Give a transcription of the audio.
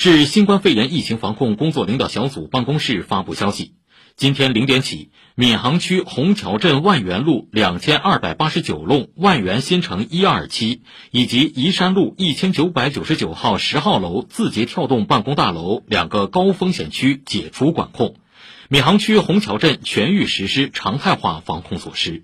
市新冠肺炎疫情防控工作领导小组办公室发布消息，今天零点起，闵行区虹桥镇万源路两千二百八十九弄万源新城一二期以及宜山路一千九百九十九号十号楼字节跳动办公大楼两个高风险区解除管控，闵行区虹桥镇全域实施常态化防控措施。